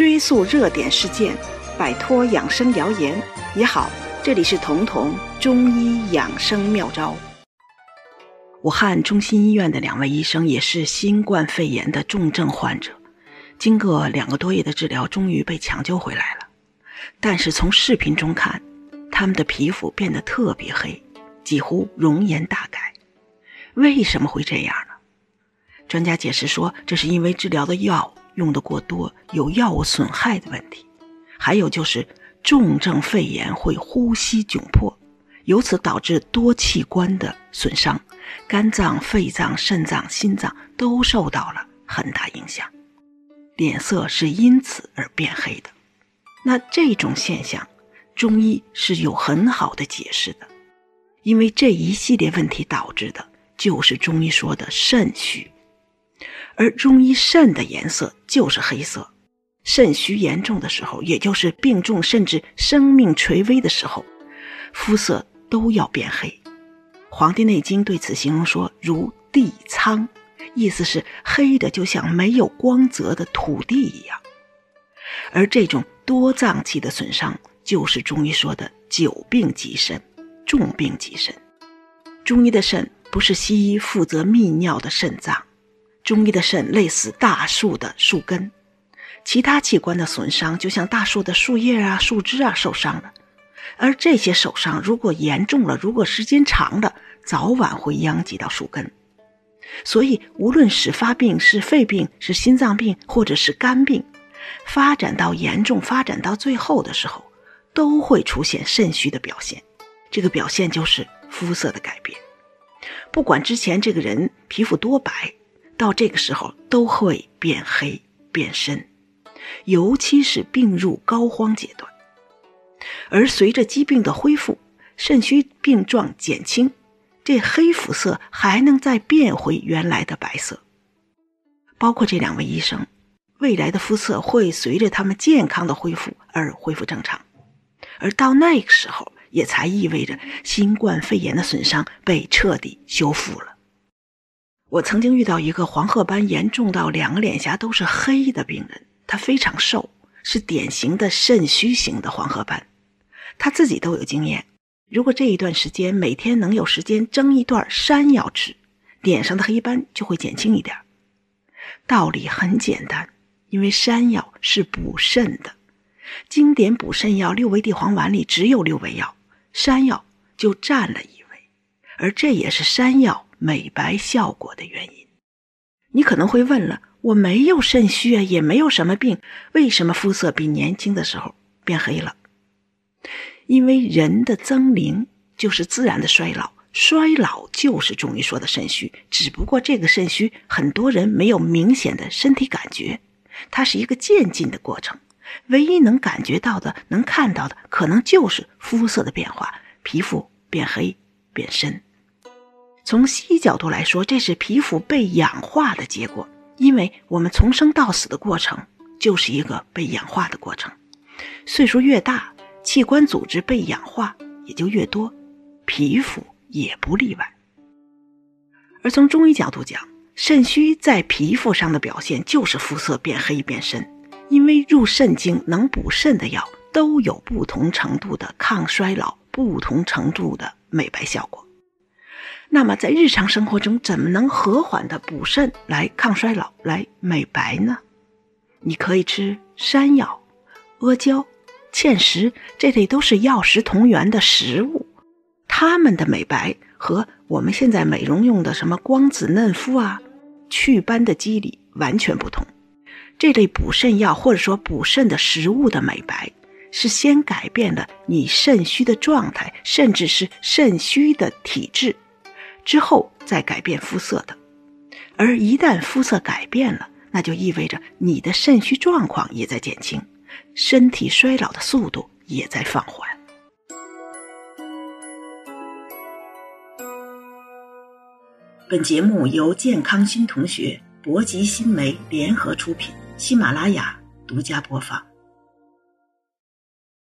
追溯热点事件，摆脱养生谣言也好。这里是彤彤中医养生妙招。武汉中心医院的两位医生也是新冠肺炎的重症患者，经过两个多月的治疗，终于被抢救回来了。但是从视频中看，他们的皮肤变得特别黑，几乎容颜大改。为什么会这样呢？专家解释说，这是因为治疗的药用的过多，有药物损害的问题，还有就是重症肺炎会呼吸窘迫。由此导致多器官的损伤，肝脏、肺脏、肾脏、心脏都受到了很大影响，脸色是因此而变黑的。那这种现象，中医是有很好的解释的，因为这一系列问题导致的就是中医说的肾虚，而中医肾的颜色就是黑色，肾虚严重的时候，也就是病重甚至生命垂危的时候，肤色。都要变黑，《黄帝内经》对此形容说：“如地苍”，意思是黑的就像没有光泽的土地一样。而这种多脏器的损伤，就是中医说的“久病及肾，重病及肾”。中医的肾不是西医负责泌尿的肾脏，中医的肾类似大树的树根，其他器官的损伤就像大树的树叶啊、树枝啊受伤了。而这些受伤如果严重了，如果时间长了，早晚会殃及到树根。所以，无论是发病是肺病、是心脏病，或者是肝病，发展到严重、发展到最后的时候，都会出现肾虚的表现。这个表现就是肤色的改变。不管之前这个人皮肤多白，到这个时候都会变黑变深，尤其是病入膏肓阶段。而随着疾病的恢复，肾虚病状减轻，这黑肤色还能再变回原来的白色。包括这两位医生，未来的肤色会随着他们健康的恢复而恢复正常，而到那个时候，也才意味着新冠肺炎的损伤被彻底修复了。我曾经遇到一个黄褐斑严重到两个脸颊都是黑的病人，他非常瘦，是典型的肾虚型的黄褐斑。他自己都有经验，如果这一段时间每天能有时间蒸一段山药吃，脸上的黑斑就会减轻一点。道理很简单，因为山药是补肾的，经典补肾药六味地黄丸里只有六味药，山药就占了一味，而这也是山药美白效果的原因。你可能会问了，我没有肾虚啊，也没有什么病，为什么肤色比年轻的时候变黑了？因为人的增龄就是自然的衰老，衰老就是中医说的肾虚。只不过这个肾虚，很多人没有明显的身体感觉，它是一个渐进的过程。唯一能感觉到的、能看到的，可能就是肤色的变化，皮肤变黑变深。从西医角度来说，这是皮肤被氧化的结果。因为我们从生到死的过程就是一个被氧化的过程，岁数越大。器官组织被氧化也就越多，皮肤也不例外。而从中医角度讲，肾虚在皮肤上的表现就是肤色变黑变深，因为入肾经能补肾的药都有不同程度的抗衰老、不同程度的美白效果。那么在日常生活中，怎么能和缓的补肾来抗衰老、来美白呢？你可以吃山药、阿胶。芡实这类都是药食同源的食物，它们的美白和我们现在美容用的什么光子嫩肤啊、祛斑的机理完全不同。这类补肾药或者说补肾的食物的美白，是先改变了你肾虚的状态，甚至是肾虚的体质，之后再改变肤色的。而一旦肤色改变了，那就意味着你的肾虚状况也在减轻。身体衰老的速度也在放缓。本节目由健康新同学、博吉新媒联合出品，喜马拉雅独家播放。